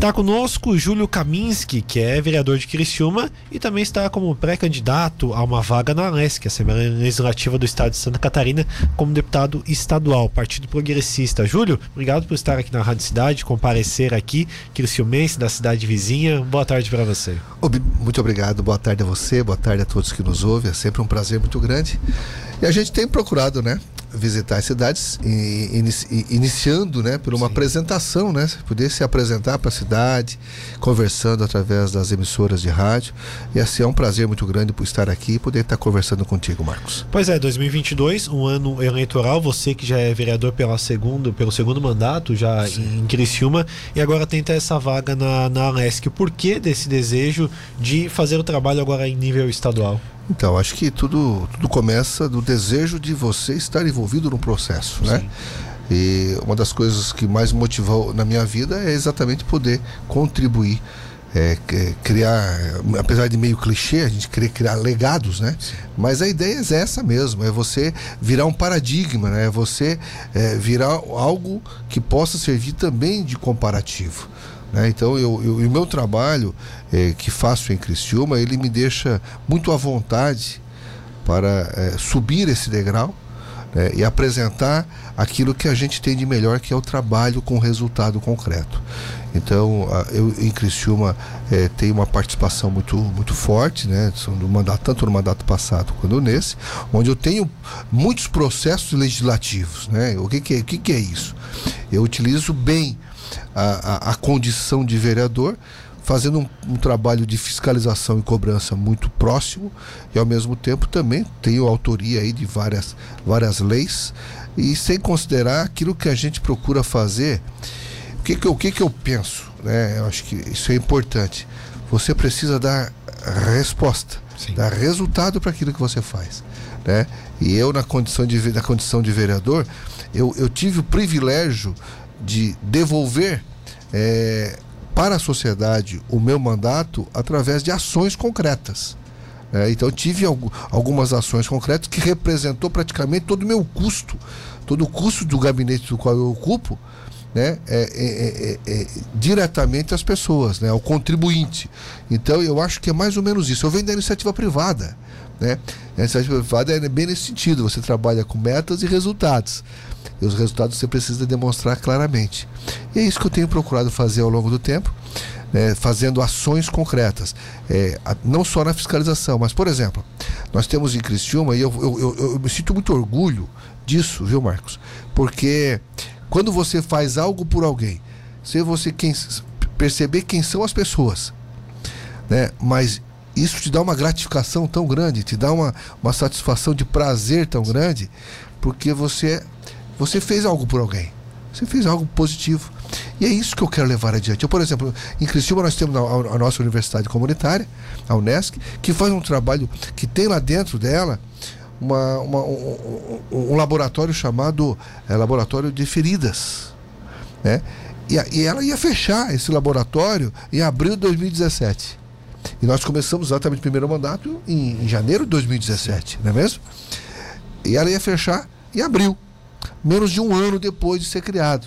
Está conosco Júlio Kaminski, que é vereador de Criciúma e também está como pré-candidato a uma vaga na ANESC, Assembleia Legislativa do Estado de Santa Catarina, como deputado estadual, Partido Progressista. Júlio, obrigado por estar aqui na Rádio Cidade, comparecer aqui, criciumense da cidade vizinha. Boa tarde para você. Muito obrigado, boa tarde a você, boa tarde a todos que nos ouvem. É sempre um prazer muito grande. E a gente tem procurado, né, visitar as cidades, inici, iniciando né, por uma Sim. apresentação, né? Poder se apresentar para a cidade, conversando através das emissoras de rádio. E assim é um prazer muito grande por estar aqui e poder estar conversando contigo, Marcos. Pois é, 2022, um ano eleitoral, você que já é vereador pela segundo, pelo segundo mandato, já Sim. em Criciúma, e agora tenta essa vaga na, na Alesc. O porquê desse desejo de fazer o trabalho agora em nível estadual? Então, acho que tudo, tudo começa do desejo de você estar envolvido no processo, né? Sim. né? E uma das coisas que mais motivou na minha vida é exatamente poder contribuir, é, criar, apesar de meio clichê, a gente querer criar legados, né? Sim. Mas a ideia é essa mesmo, é você virar um paradigma, né? É você é, virar algo que possa servir também de comparativo. Né? Então, eu, eu, o meu trabalho é, que faço em Criciúma, ele me deixa muito à vontade para é, subir esse degrau né? e apresentar aquilo que a gente tem de melhor, que é o trabalho com resultado concreto. Então, eu em Criciúma é, tenho uma participação muito, muito forte, né? Do mandato, tanto no mandato passado quanto nesse, onde eu tenho muitos processos legislativos. Né? O que, que, é, o que, que é isso? Eu utilizo bem a, a, a condição de vereador, fazendo um, um, trabalho de fiscalização e cobrança muito próximo e ao mesmo tempo também tenho autoria aí de várias, várias leis e sem considerar aquilo que a gente procura fazer. O que, que, eu, o que, que eu penso? Né? Eu acho que isso é importante. Você precisa dar resposta, Sim. dar resultado para aquilo que você faz. Né? E eu, na condição de, na condição de vereador, eu, eu tive o privilégio de devolver é, para a sociedade o meu mandato através de ações concretas. É, então tive algumas ações concretas que representou praticamente todo o meu custo, todo o custo do gabinete do qual eu ocupo, né, é, é, é, é diretamente às pessoas, né, ao contribuinte. Então eu acho que é mais ou menos isso. Eu venho da iniciativa privada. Né? A iniciativa privada é bem nesse sentido, você trabalha com metas e resultados. E os resultados você precisa demonstrar claramente. E é isso que eu tenho procurado fazer ao longo do tempo, né, fazendo ações concretas. É, não só na fiscalização, mas, por exemplo, nós temos em Criciúma, e eu, eu, eu, eu me sinto muito orgulho disso, viu, Marcos? Porque quando você faz algo por alguém, se você quem, perceber quem são as pessoas, né, mas isso te dá uma gratificação tão grande, te dá uma, uma satisfação de prazer tão grande, porque você você fez algo por alguém. Você fez algo positivo. E é isso que eu quero levar adiante. Eu, por exemplo, em Criciúma nós temos a, a nossa universidade comunitária, a Unesc, que faz um trabalho que tem lá dentro dela uma, uma um, um, laboratório chamado é, Laboratório de Feridas. Né? E, e ela ia fechar esse laboratório em abril de 2017. E nós começamos exatamente o primeiro mandato em, em janeiro de 2017, não é mesmo? E ela ia fechar em abril menos de um ano depois de ser criado.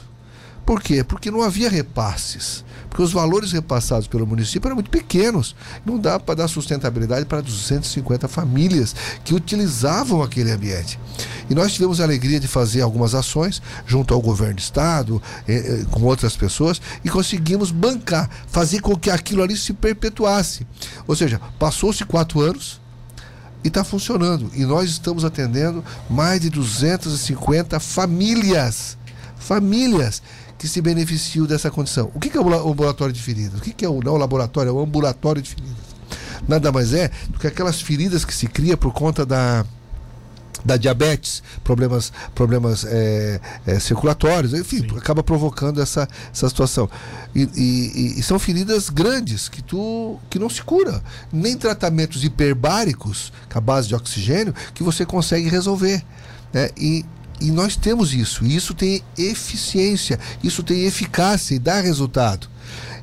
Por quê? Porque não havia repasses. Porque os valores repassados pelo município eram muito pequenos. Não dá para dar sustentabilidade para 250 famílias que utilizavam aquele ambiente. E nós tivemos a alegria de fazer algumas ações junto ao governo do estado, eh, eh, com outras pessoas, e conseguimos bancar, fazer com que aquilo ali se perpetuasse. Ou seja, passou-se quatro anos, e está funcionando. E nós estamos atendendo mais de 250 famílias. Famílias que se beneficiam dessa condição. O que é o ambulatório de feridas? O que é o não laboratório? É o ambulatório de feridas. Nada mais é do que aquelas feridas que se cria por conta da da diabetes, problemas, problemas é, é, circulatórios, enfim, Sim. acaba provocando essa, essa situação. E, e, e, são feridas grandes que, tu, que não se cura. Nem tratamentos hiperbáricos, com a base de oxigênio, que você consegue resolver. Né? E, e nós temos isso, e isso tem eficiência, isso tem eficácia e dá resultado.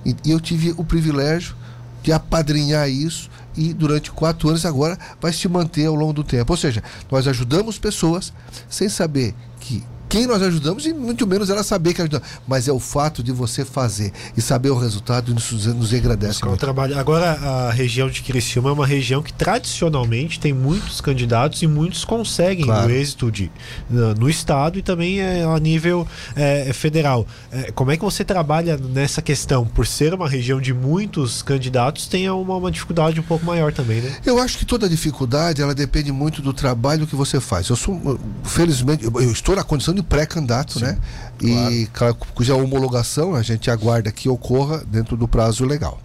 E, e eu tive o privilégio de apadrinhar isso e durante quatro anos agora vai se manter ao longo do tempo. Ou seja, nós ajudamos pessoas sem saber que quem nós ajudamos e muito menos ela saber que ajudamos. Mas é o fato de você fazer e saber o resultado nos, nos engrandece muito. Trabalho. Agora, a região de Criciúma é uma região que tradicionalmente tem muitos candidatos e muitos conseguem claro. o êxito de, no, Estado e também é, a nível é, federal. É, como é que você trabalha nessa questão? Por ser uma região de muitos candidatos, tem uma, uma dificuldade um pouco maior também, né? Eu acho que toda dificuldade ela depende muito do trabalho que você faz. Eu sou, felizmente, eu estou na condição de pré-candidato, né? Claro. E cuja homologação a gente aguarda que ocorra dentro do prazo legal.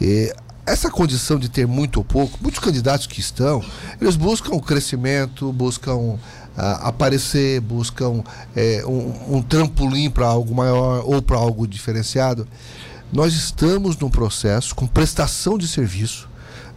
E essa condição de ter muito ou pouco, muitos candidatos que estão, eles buscam o crescimento, buscam uh, aparecer, buscam é, um, um trampolim para algo maior ou para algo diferenciado. Nós estamos num processo com prestação de serviço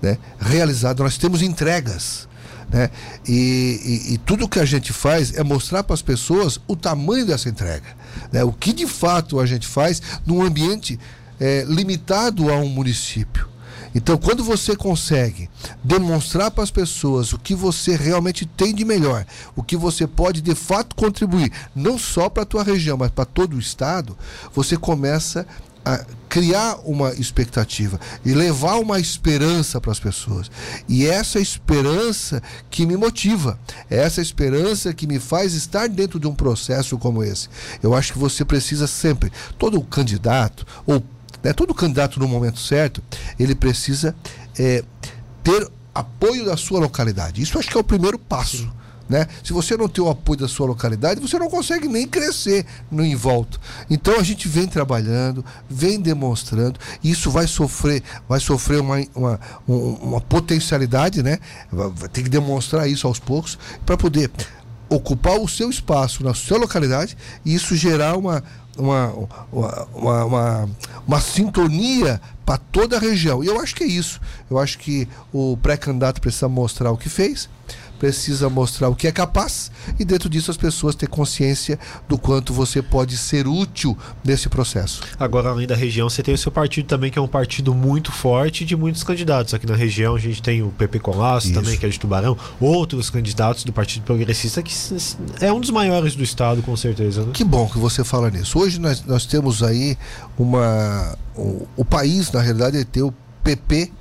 né, realizado, nós temos entregas. Né? E, e, e, tudo que a gente faz é mostrar para as pessoas o tamanho dessa entrega. Né? O que de fato a gente faz num ambiente é, limitado a um município. Então, quando você consegue demonstrar para as pessoas o que você realmente tem de melhor, o que você pode de fato contribuir, não só para a tua região, mas para todo o estado, você começa a criar uma expectativa e levar uma esperança para as pessoas. E essa esperança que me motiva, é essa esperança que me faz estar dentro de um processo como esse. Eu acho que você precisa sempre, todo candidato, ou né, todo candidato no momento certo, ele precisa é, ter apoio da sua localidade. Isso acho que é o primeiro passo. Né? Se você não tem o apoio da sua localidade, você não consegue nem crescer no em volta. Então a gente vem trabalhando, vem demonstrando, isso vai sofrer, vai sofrer uma, uma, uma potencialidade, né? Vai ter que demonstrar isso aos poucos para poder ocupar o seu espaço na sua localidade e isso gerar uma, uma, uma, uma, uma sintonia para toda a região. E eu acho que é isso. Eu acho que o pré-candidato precisa mostrar o que fez, precisa mostrar o que é capaz e dentro disso as pessoas ter consciência do quanto você pode ser útil nesse processo. Agora, além da região, você tem o seu partido também, que é um partido muito forte de muitos candidatos. Aqui na região a gente tem o PP Colasso também, que é de Tubarão, outros candidatos do Partido Progressista, que é um dos maiores do estado, com certeza. Né? Que bom que você fala nisso. Hoje nós, nós temos aí uma. O, o país, na realidade, tem o PP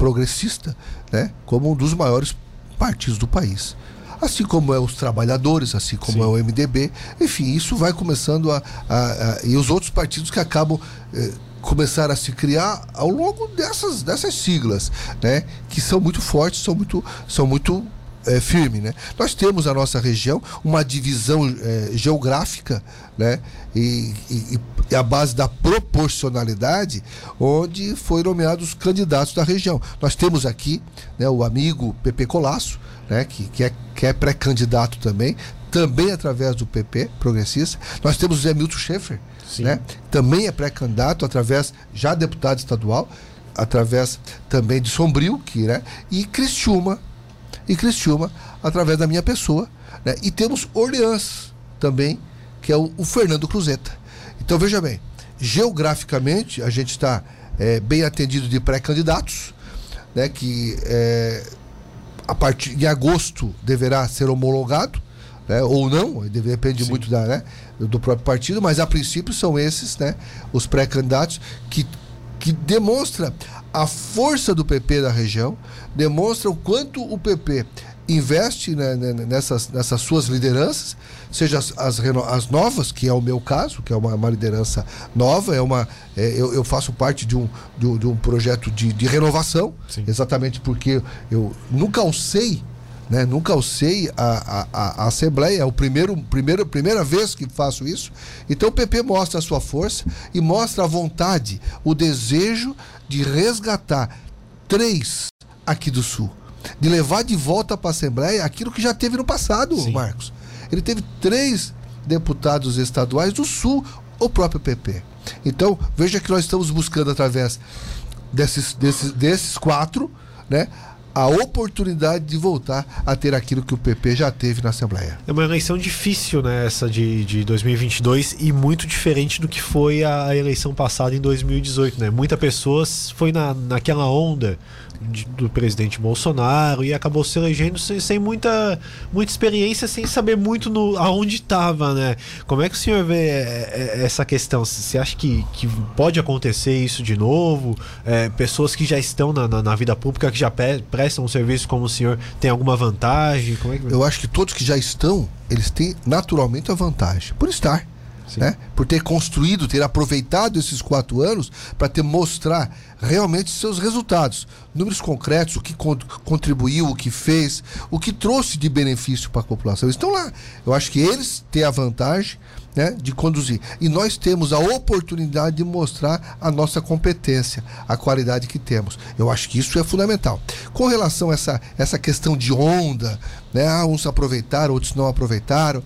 progressista, né, como um dos maiores partidos do país. Assim como é os trabalhadores, assim como Sim. é o MDB, enfim, isso vai começando a. a, a e os outros partidos que acabam. Eh, começar a se criar ao longo dessas, dessas siglas, né? Que são muito fortes, são muito, são muito é, firme. Né? Nós temos na nossa região uma divisão é, geográfica né? E, e, e, a base da proporcionalidade, onde foram nomeados os candidatos da região. Nós temos aqui né, o amigo Pepe Colasso, né, que, que é, que é pré-candidato também, também através do PP progressista. Nós temos o Zé Milton Schaefer, né, também é pré-candidato através, já deputado estadual, através também de Sombrio, que, né, e Cristiúma, e Cristiúma através da minha pessoa. Né? E temos Orleans também, que é o, o Fernando Cruzeta. Então veja bem, geograficamente a gente está é, bem atendido de pré-candidatos, né? que é, a partir de agosto deverá ser homologado. Né, ou não, depende Sim. muito da, né, do próprio partido, mas a princípio são esses né, os pré-candidatos que, que demonstra a força do PP da região, demonstra o quanto o PP investe né, né, nessas, nessas suas lideranças, seja as, as, as, novas, que é o meu caso, que é uma, uma liderança nova, é uma, é, eu, eu, faço parte de um, de um, de um projeto de, de renovação, Sim. exatamente porque eu nunca alcei né? Nunca alcei a, a, a, Assembleia, é o primeiro, primeiro, primeira vez que faço isso. Então o PP mostra a sua força e mostra a vontade, o desejo de resgatar três aqui do Sul. De levar de volta para a Assembleia aquilo que já teve no passado, Sim. Marcos. Ele teve três deputados estaduais do Sul, o próprio PP. Então, veja que nós estamos buscando através desses, desses, desses quatro, né? A oportunidade de voltar a ter aquilo que o PP já teve na Assembleia. É uma eleição difícil, né, essa de, de 2022 e muito diferente do que foi a eleição passada em 2018, né? Muita pessoas foi na, naquela onda de, do presidente Bolsonaro e acabou se elegendo sem, sem, muita, muita experiência, sem saber muito no, aonde estava, né? Como é que o senhor vê é, é, essa questão? Você acha que, que pode acontecer isso de novo? É, pessoas que já estão na, na, na, vida pública, que já prestam um serviço como o senhor, tem alguma vantagem? É que... Eu acho que todos que já estão, eles têm naturalmente a vantagem, por estar né? por ter construído, ter aproveitado esses quatro anos para ter mostrar realmente seus resultados, números concretos, o que contribuiu, o que fez, o que trouxe de benefício para a população. Eles estão lá. Eu acho que eles têm a vantagem né, de conduzir. E nós temos a oportunidade de mostrar a nossa competência, a qualidade que temos. Eu acho que isso é fundamental. Com relação a essa, essa questão de onda, né, ah, uns aproveitaram, outros não aproveitaram,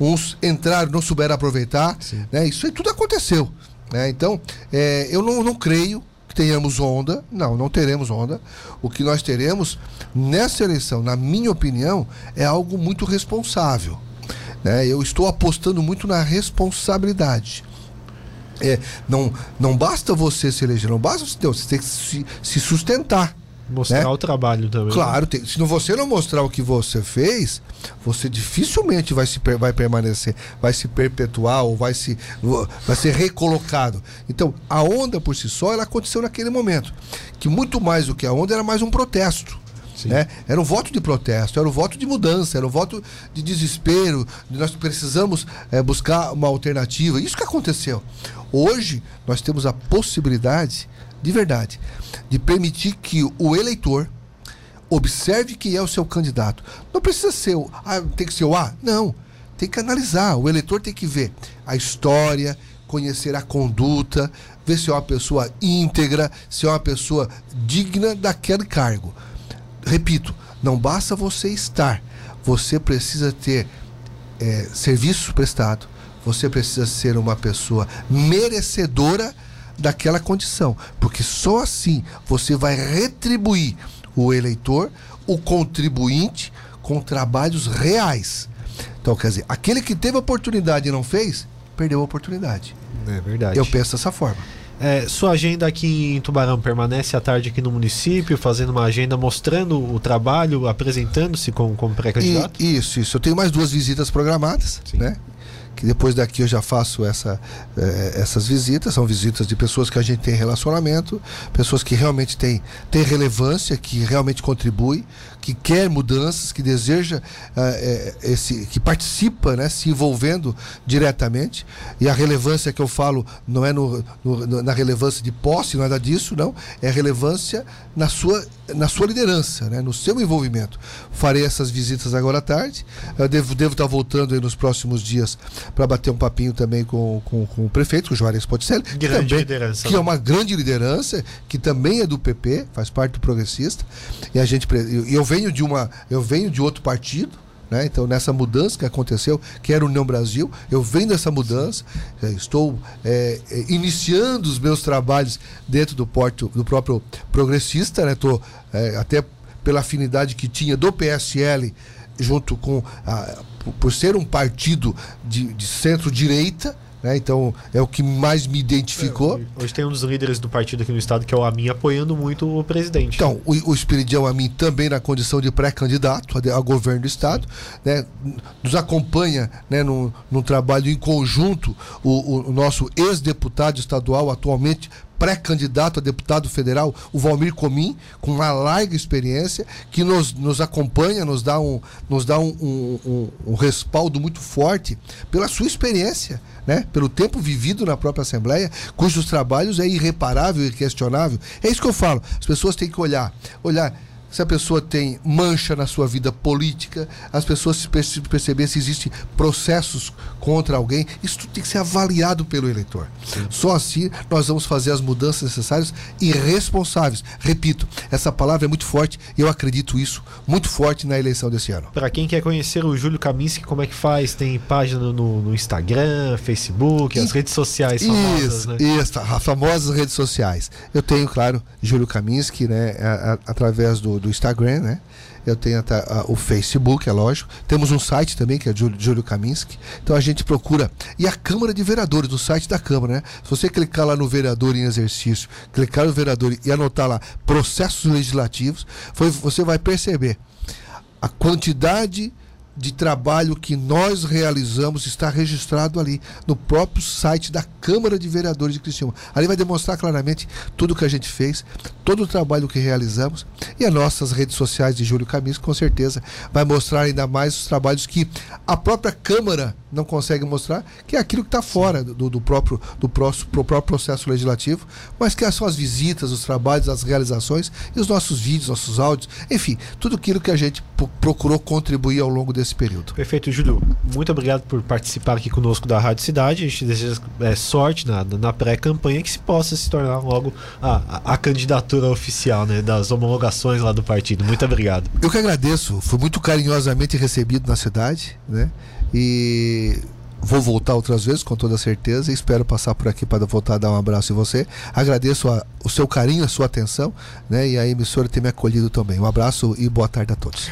uns entraram, não souberam aproveitar, né, isso aí tudo aconteceu. Né? Então, é, eu não, não creio que tenhamos onda, não, não teremos onda. O que nós teremos nessa eleição, na minha opinião, é algo muito responsável. Né? Eu estou apostando muito na responsabilidade. É, não, não basta você se eleger, não basta você, você tem que se, se sustentar. Mostrar né? o trabalho também. Claro, tem, se você não mostrar o que você fez, você dificilmente vai, se, vai permanecer, vai se perpetuar ou vai, se, vai ser recolocado. Então, a onda por si só, ela aconteceu naquele momento. Que muito mais do que a onda era mais um protesto. Né? Era um voto de protesto, era um voto de mudança, era um voto de desespero, de nós precisamos é, buscar uma alternativa. Isso que aconteceu. Hoje nós temos a possibilidade, de verdade, de permitir que o eleitor observe quem é o seu candidato. Não precisa ser o. Ah, tem que ser o A? Não. Tem que analisar. O eleitor tem que ver a história, conhecer a conduta, ver se é uma pessoa íntegra, se é uma pessoa digna daquele cargo repito, não basta você estar, você precisa ter é, serviço prestado, você precisa ser uma pessoa merecedora daquela condição, porque só assim você vai retribuir o eleitor, o contribuinte, com trabalhos reais. Então, quer dizer, aquele que teve a oportunidade e não fez, perdeu a oportunidade. É verdade. Eu penso dessa forma. É, sua agenda aqui em Tubarão permanece à tarde aqui no município, fazendo uma agenda mostrando o trabalho, apresentando-se como, como pré-candidato? Isso, isso. Eu tenho mais duas visitas programadas, Sim. né? Que depois daqui eu já faço essa, eh, essas visitas, são visitas de pessoas que a gente tem relacionamento, pessoas que realmente têm, têm relevância, que realmente contribuem, que quer mudanças, que deseja uh, esse, que participa, né, se envolvendo diretamente. E a relevância que eu falo não é no, no, na relevância de posse, nada disso, não. É relevância na sua, na sua liderança, né, no seu envolvimento. Farei essas visitas agora à tarde. Eu devo, devo estar voltando nos próximos dias para bater um papinho também com, com, com o prefeito, com o Juarez Ponticelli. Grande também, liderança. Que é né? uma grande liderança, que também é do PP, faz parte do progressista. E a gente. E eu venho de uma. Eu venho de outro partido. Né? Então, nessa mudança que aconteceu, que era o União Brasil, eu venho dessa mudança, estou é, iniciando os meus trabalhos dentro do, porto, do próprio progressista, né? Tô, é, até pela afinidade que tinha do PSL junto com a, por ser um partido de, de centro-direita, né? Então é o que mais me identificou. É, hoje tem um dos líderes do partido aqui no estado, que é o Amin, apoiando muito o presidente. Então, o, o Espiridião Amin também na condição de pré-candidato ao governo do estado, né? nos acompanha né, num, num trabalho em conjunto o, o nosso ex-deputado estadual, atualmente pré-candidato a deputado federal, o Valmir Comim, com uma larga experiência, que nos, nos acompanha, nos dá, um, nos dá um, um, um, um respaldo muito forte pela sua experiência. Né? pelo tempo vivido na própria Assembleia, cujos trabalhos é irreparável e questionável. É isso que eu falo. As pessoas têm que olhar, olhar se a pessoa tem mancha na sua vida política, as pessoas se perceber se existem processos contra alguém, isso tudo tem que ser avaliado pelo eleitor. Sim. Só assim nós vamos fazer as mudanças necessárias e responsáveis. Repito, essa palavra é muito forte e eu acredito isso muito forte na eleição desse ano. Para quem quer conhecer o Júlio Kaminski, como é que faz? Tem página no, no Instagram, Facebook, as redes sociais famosas, isso, né? Isso, as famosas redes sociais. Eu tenho, claro, Júlio Kaminski, né, a, a, através do do Instagram, né? Eu tenho até, o Facebook, é lógico. Temos um site também, que é Júlio, Júlio Kaminski. Então a gente procura. E a Câmara de Vereadores, no site da Câmara, né? Se você clicar lá no vereador em exercício, clicar no vereador e anotar lá processos legislativos, foi, você vai perceber a quantidade de trabalho que nós realizamos está registrado ali no próprio site da Câmara de Vereadores de Criciúma. Ali vai demonstrar claramente tudo o que a gente fez, todo o trabalho que realizamos e as nossas redes sociais de Júlio Camis com certeza vai mostrar ainda mais os trabalhos que a própria Câmara não consegue mostrar, que é aquilo que está fora do, do, próprio do próximo, pro próprio processo legislativo, mas que são as visitas, os trabalhos, as realizações e os nossos vídeos, nossos áudios, enfim, tudo aquilo que a gente procurou contribuir ao longo desse período. Perfeito, Júlio. Muito obrigado por participar aqui conosco da Rádio Cidade. A gente deseja é, sorte na, na pré-campanha que se possa se tornar logo a, a, a, candidatura oficial né, das homologações lá do partido. Muito obrigado. Eu que agradeço. Fui muito carinhosamente recebido na cidade, né? E vou voltar outras vezes, com toda certeza, e espero passar por aqui para voltar a dar um abraço em você. Agradeço a, o seu carinho, a sua atenção, né? E a emissora ter me acolhido também. Um abraço e boa tarde a todos.